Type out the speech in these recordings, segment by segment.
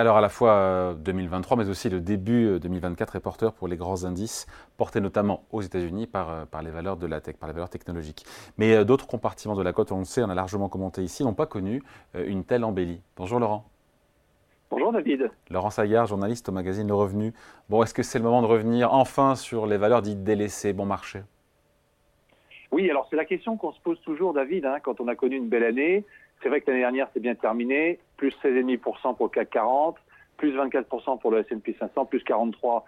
Alors à la fois 2023, euh, mais aussi le début 2024 est porteur pour les grands indices, portés notamment aux États-Unis par, par les valeurs de la tech, par les valeurs technologiques. Mais d'autres compartiments de la cote, on le sait, on a largement commenté ici, n'ont pas connu une telle embellie. Bonjour Laurent. Bonjour David. Laurent Saillard, journaliste au magazine Le Revenu. Bon, est-ce que c'est le moment de revenir enfin sur les valeurs dites délaissées, bon marché? Oui, alors c'est la question qu'on se pose toujours, David, hein, quand on a connu une belle année. C'est vrai que l'année dernière, c'est bien terminé, plus 16,5% pour le CAC 40, plus 24% pour le S&P 500, plus 43%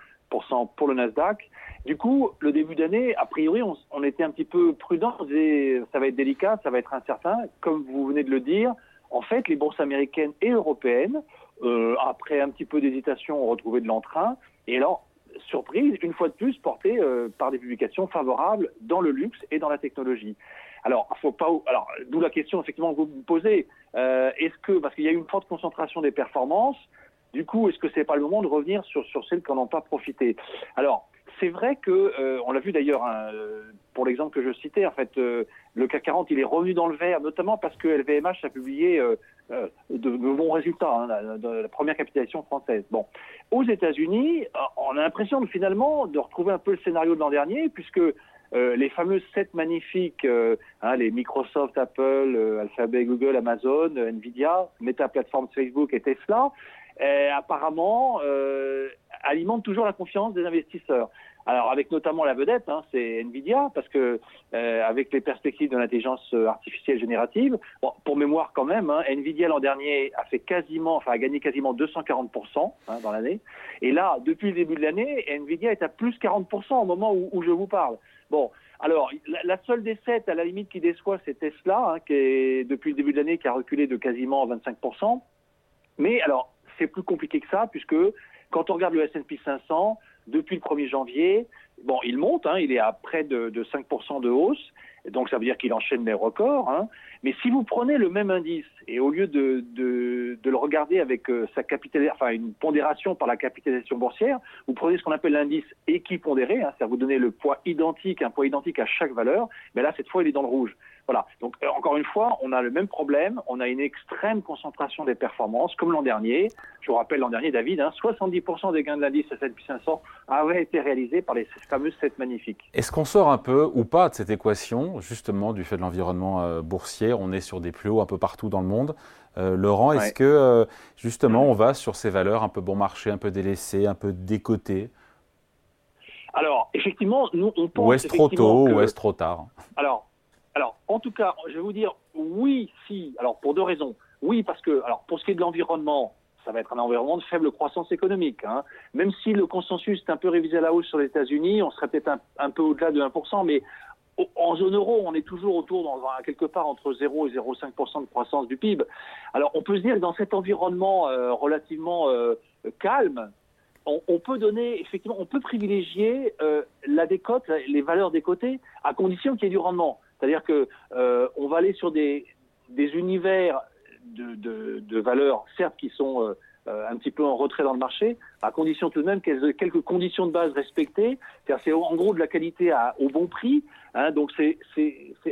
pour le Nasdaq. Du coup, le début d'année, a priori, on, était un petit peu prudent, on disait ça va être délicat, ça va être incertain. Comme vous venez de le dire, en fait, les bourses américaines et européennes, euh, après un petit peu d'hésitation, ont retrouvé de l'entrain. Et alors, surprise, une fois de plus, portée euh, par des publications favorables dans le luxe et dans la technologie. Alors, faut pas. Alors, d'où la question effectivement que vous me posez. Euh, est-ce que parce qu'il y a eu une forte concentration des performances, du coup, est-ce que c'est pas le moment de revenir sur sur celles qui n'en ont pas profité? Alors, c'est vrai que, euh, on l'a vu d'ailleurs, hein, pour l'exemple que je citais, en fait, euh, le CAC 40, il est revenu dans le vert, notamment parce que LVMH a publié euh, de, bons résultats, hein, de, la première capitalisation française. Bon, aux États-Unis, on a l'impression finalement de retrouver un peu le scénario de l'an dernier, puisque les fameux sept magnifiques, hein, les Microsoft, Apple, Alphabet, Google, Amazon, Nvidia, Meta Platforms, Facebook et Tesla, apparemment alimentent toujours la confiance des investisseurs. Alors avec notamment la vedette, hein, c'est Nvidia, parce que euh, avec les perspectives de l'intelligence euh, artificielle générative, pour mémoire quand même, hein, Nvidia l'an dernier a fait quasiment, enfin a gagné quasiment 240% hein, dans l'année, et là depuis le début de l'année, Nvidia est à plus 40% au moment où, où je vous parle. Bon, alors, la, seule des sept, à la limite, qui déçoit, c'est Tesla, hein, qui est, depuis le début de l'année, qui a reculé de quasiment 25%. Mais alors, c'est plus compliqué que ça, puisque quand on regarde le S&P 500, depuis le 1er janvier, bon, il monte, hein, il est à près de, 5% de hausse, donc ça veut dire qu'il enchaîne les records. Hein. Mais si vous prenez le même indice et au lieu de, de, le regarder avec euh, sa capitalisation, enfin une pondération par la capitalisation boursière, vous prenez ce qu'on appelle l'indice équipondéré, hein, c'est-à-dire vous donnez le poids identique, un poids identique à chaque valeur, mais là cette fois il est dans le rouge. Voilà. Donc euh, encore une fois, on a le même problème, on a une extrême concentration des performances, comme l'an dernier. Je vous rappelle l'an dernier, David, 70% hein, des gains de l'indice S&P 500 avaient été réalisés par les fameuses 7 magnifiques. Est-ce qu'on sort un peu ou pas de cette équation, justement, du fait de l'environnement euh, boursier On est sur des plus hauts un peu partout dans le monde. Euh, Laurent, est-ce que justement on va sur ces valeurs un peu bon marché, un peu délaissées, un peu décotées? Alors, effectivement, nous, on pense. Ou est-ce trop tôt, ou est-ce trop tard? Alors, alors, en tout cas, je vais vous dire oui, si. Alors, pour deux raisons. Oui, parce que, alors, pour ce qui est de l'environnement, ça va être un environnement de faible croissance économique. Hein. Même si le consensus est un peu révisé à la hausse sur les États-Unis, on serait peut-être un, peu au-delà de 1%, mais en zone euro, on est toujours autour, quelque part, entre 0 et 0,5% de croissance du PIB. Alors, on peut se dire que dans cet environnement euh, relativement euh, calme, on, peut donner, effectivement, on peut privilégier euh, la décote, les valeurs décotées, à condition qu'il y ait du rendement. C'est-à-dire que on va aller sur des, univers de, valeurs, certes, qui sont euh, euh, un petit peu en retrait dans le marché, à condition tout de même qu'elles aient quelques conditions de base respectées. C'est en gros de la qualité au bon prix. Hein, donc c'est,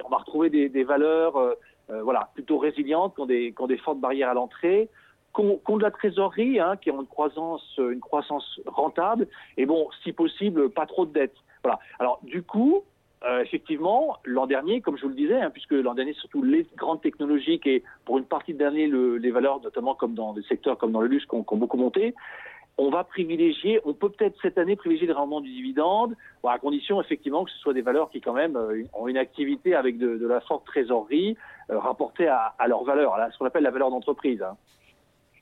on va retrouver des, valeurs euh, voilà, plutôt résilientes, qui ont, des, qui des fortes barrières à l'entrée, qui ont, de la trésorerie, hein, qui ont une croissance, une croissance rentable, et bon, si possible, pas trop de dettes. Voilà. Alors du coup, euh, effectivement, l'an dernier, comme je vous le disais, hein, puisque l'an dernier, surtout les grandes technologies et pour une partie de l'année, les valeurs, notamment comme dans des secteurs comme dans le luxe, qui ont, beaucoup monté, on va privilégier, on peut peut-être cette année privilégier le rendement du dividende, à condition effectivement que ce soit des valeurs qui quand même euh, ont une activité avec de, la forte trésorerie euh, rapportée à, leur valeur, à ce qu'on appelle la valeur d'entreprise. Hein.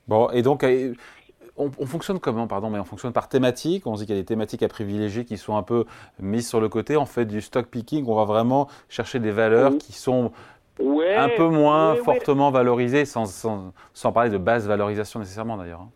Bon, et donc on, fonctionne comment, pardon, mais on fonctionne par thématique. On se dit qu'il y a des thématiques à privilégier qui sont un peu mises sur le côté. On fait du stock picking. On va vraiment chercher des valeurs qui sont un peu moins fortement valorisées, sans, parler de basse valorisation nécessairement d'ailleurs. Hein.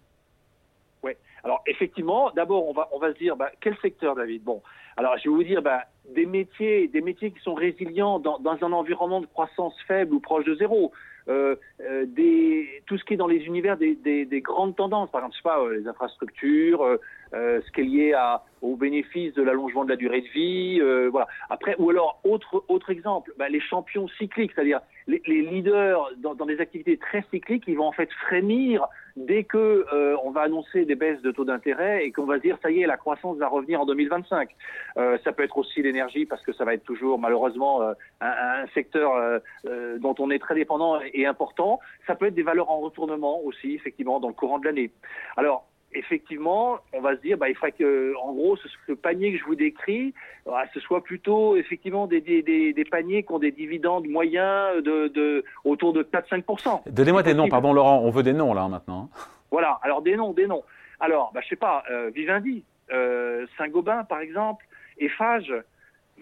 Oui. Alors effectivement, d'abord on va on va se dire bah, quel secteur, David? Bon, alors je vais vous dire, bah, des métiers, des métiers qui sont résilients dans, un environnement de croissance faible ou proche de zéro. Euh, euh, des, tout ce qui est dans les univers des, des, grandes tendances, par exemple, je sais pas, euh, les infrastructures, ce qui est lié à, aux bénéfices de l'allongement de la durée de vie, voilà. Après, ou alors autre autre exemple, bah, les champions cycliques, c'est-à-dire les, les, leaders dans, dans, des activités très cycliques, ils vont en fait frémir dès que euh, on va annoncer des baisses de taux d'intérêt et qu'on va dire ça y est la croissance va revenir en 2025. Euh, ça peut être aussi l'énergie parce que ça va être toujours malheureusement euh, un, un, secteur euh, euh, dont on est très dépendant et important. Ça peut être des valeurs en retournement aussi effectivement dans le courant de l'année. Alors effectivement, on va se dire, bah, il faudrait que, en gros, ce, panier que je vous décris, bah, ce soit plutôt effectivement des, des, des, paniers qui ont des dividendes moyens de, de autour de 4-5%. Donnez-moi des noms, pardon Laurent, on veut des noms là maintenant. Voilà, alors des noms, des noms. Alors, bah, je sais pas, euh, Vivendi, euh, Saint-Gobain par exemple, Eiffage,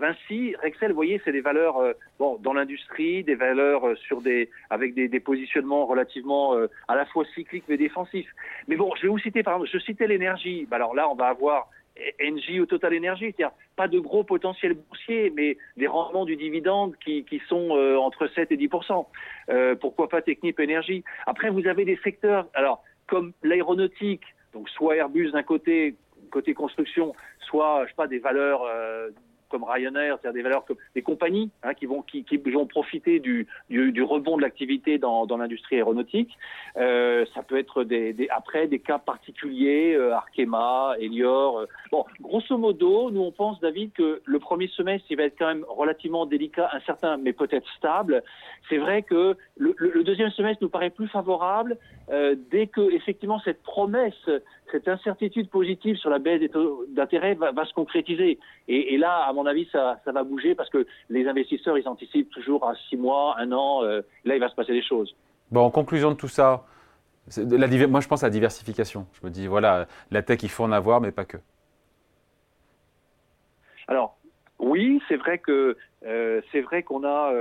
Vinci, Rexel, vous voyez, c'est des valeurs euh, bon dans l'industrie, des valeurs euh, sur des avec des, positionnements relativement euh, à la fois cycliques mais défensifs. Mais bon, je vais vous citer par exemple, je citais l'énergie. Bah, alors là, on va avoir Engie ou Total Energy, c'est-à-dire pas de gros potentiel boursier, mais des rendements du dividende qui, qui sont entre 7 et 10% Pourquoi pas Technip Énergie Après, vous avez des secteurs, alors comme l'aéronautique, donc soit Airbus d'un côté, côté construction, soit je sais pas des valeurs comme Ryanair, c'est-à-dire des valeurs comme des compagnies hein, qui vont qui, qui, vont profiter du, du, rebond de l'activité dans, dans l'industrie aéronautique. Euh, ça peut être des, après des cas particuliers, euh, Arkema, Elior. Euh. Bon, grosso modo, nous on pense David que le premier semestre il va être quand même relativement délicat, incertain, mais peut-être stable. C'est vrai que le, le, deuxième semestre nous paraît plus favorable dès que effectivement cette promesse cette incertitude positive sur la baisse des taux d'intérêt va, va, se concrétiser. Et, et, là, à mon avis, ça, ça, va bouger parce que les investisseurs, ils anticipent toujours à six mois, un an. Euh, là, il va se passer des choses. Bon, en conclusion de tout ça, la, moi, je pense à la diversification. Je me dis, voilà, la tech, il faut en avoir, mais pas que. Alors, oui, c'est vrai que euh, c'est vrai qu'on a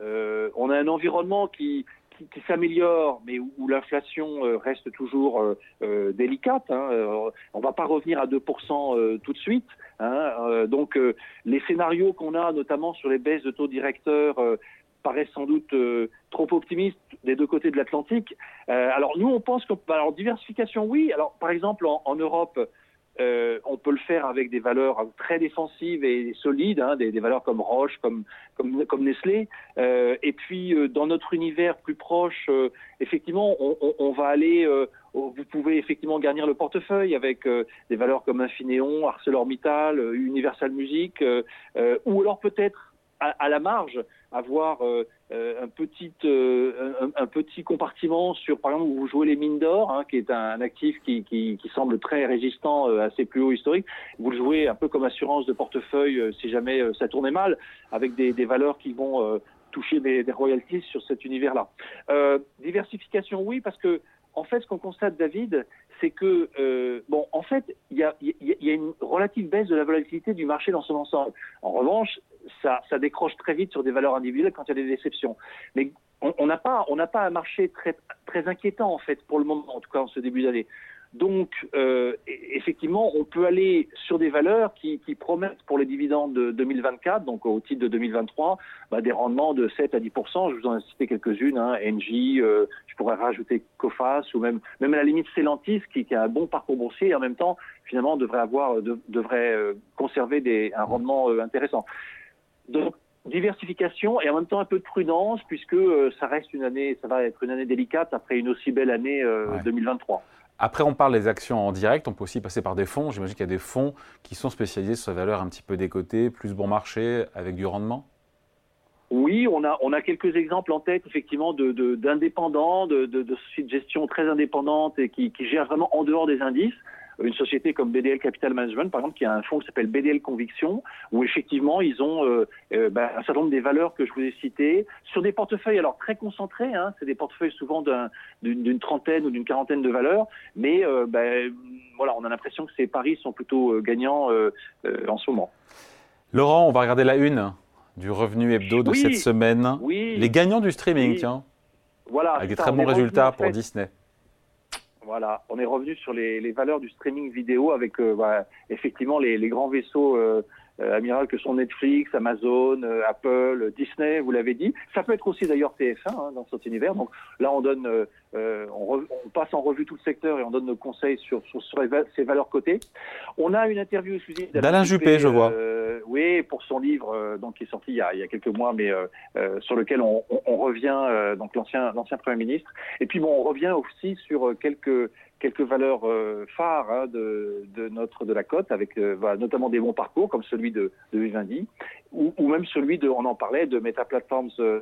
euh, on a un environnement qui qui, s'améliore, mais où, l'inflation euh, reste toujours euh, euh, délicate. Hein. on va pas revenir à 2% tout de suite. Hein. donc les scénarios qu'on a, notamment sur les baisses de taux directeurs, paraissent sans doute trop optimistes des deux côtés de l'Atlantique. alors nous, on pense que alors diversification, oui. Alors par exemple en Europe. Euh, on peut le faire avec des valeurs très défensives et solides, hein, des, valeurs comme Roche, comme, comme, Nestlé. Euh, et puis, euh, dans notre univers plus proche, effectivement, on, on, va aller. Vous pouvez effectivement garnir le portefeuille avec des valeurs comme Infineon, ArcelorMittal, Universal Music, ou alors peut-être à, à, la marge avoir euh, euh, un, petit, euh, un, petit compartiment sur, par exemple, où vous jouez les mines d'or, hein, qui est un, actif qui, qui, qui, semble très résistant à ses plus hauts historiques. Vous le jouez un peu comme assurance de portefeuille si jamais ça tournait mal, avec des, des valeurs qui vont toucher des, des, royalties sur cet univers-là. diversification, oui, parce que en fait, ce qu'on constate, David, c'est que, euh, bon, en fait, il y a, y, y a, une relative baisse de la volatilité du marché dans son ensemble. En revanche, ça, ça décroche très vite sur des valeurs individuelles quand il y a des déceptions. Mais on n'a pas, on pas un marché très, très inquiétant, en fait, pour le moment, en tout cas en ce début d'année. Donc, euh, effectivement, on peut aller sur des valeurs qui, qui, promettent pour les dividendes de 2024, donc au titre de 2023, bah, des rendements de 7 à 10% Je vous en ai cité quelques-unes, hein, Engie, euh, je pourrais rajouter Cofas ou même, même à la limite Celantis, qui, qui, a un bon parcours boursier et en même temps, finalement, devrait avoir, de, devrait euh, conserver des, un rendement euh, intéressant. Donc, diversification et en même temps un peu de prudence puisque euh, ça reste une année, ça va être une année délicate après une aussi belle année ouais. 2023. Après, on parle des actions en direct, on peut aussi passer par des fonds. J'imagine qu'il y a des fonds qui sont spécialisés sur ces valeurs un petit peu décotées, plus bon marché, avec du rendement. Oui, on a, quelques exemples en tête, effectivement, d'indépendants, de, sociétés de gestion très indépendantes et qui gèrent vraiment en dehors des indices une société comme BDL Capital Management, par exemple, qui a un fonds qui s'appelle BDL Conviction, où effectivement ils ont euh, euh, bah, un certain nombre des valeurs que je vous ai citées sur des portefeuilles alors très concentrés. Hein, c'est des portefeuilles souvent d'une trentaine ou d'une quarantaine de valeurs, mais euh, bah, voilà, on a l'impression que ces paris sont plutôt gagnants en ce moment. Laurent, on va regarder la une du revenu hebdo de oui, cette semaine. Oui, les gagnants du streaming, oui. tiens. Voilà, avec des ça, très on bons résultats pour fait, Disney. Voilà, on est revenu sur les, les, valeurs du streaming vidéo avec euh, bah, effectivement les, les, grands vaisseaux euh, Amiral, que sont Netflix, Amazon, Apple, Disney, vous l'avez dit. Ça peut être aussi d'ailleurs TF1 hein, dans cet univers. Donc là, on donne, on, on, passe en revue tout le secteur et on donne nos conseils sur, sur, ces valeurs cotées. On a une interview exclusive d'Alain Juppé, je vois. Pour son livre, donc qui est sorti il y a, quelques mois, mais sur lequel on, revient, donc l'ancien premier ministre. Et puis bon, on revient aussi sur quelques valeurs euh, phares hein, de, notre de la cote, avec euh, notamment des bons parcours comme celui de, de Vivendi, ou, même celui de, on en parlait, de Meta Platforms, euh,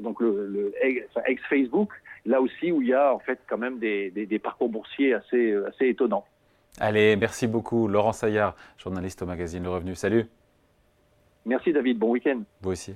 donc le, ex Facebook, là aussi où il y a en fait quand même des, des, des parcours boursiers assez assez étonnants. Allez, merci beaucoup, Laurent Saillard, journaliste au magazine Le Revenu. Salut. Merci David, bon week-end. Vous aussi.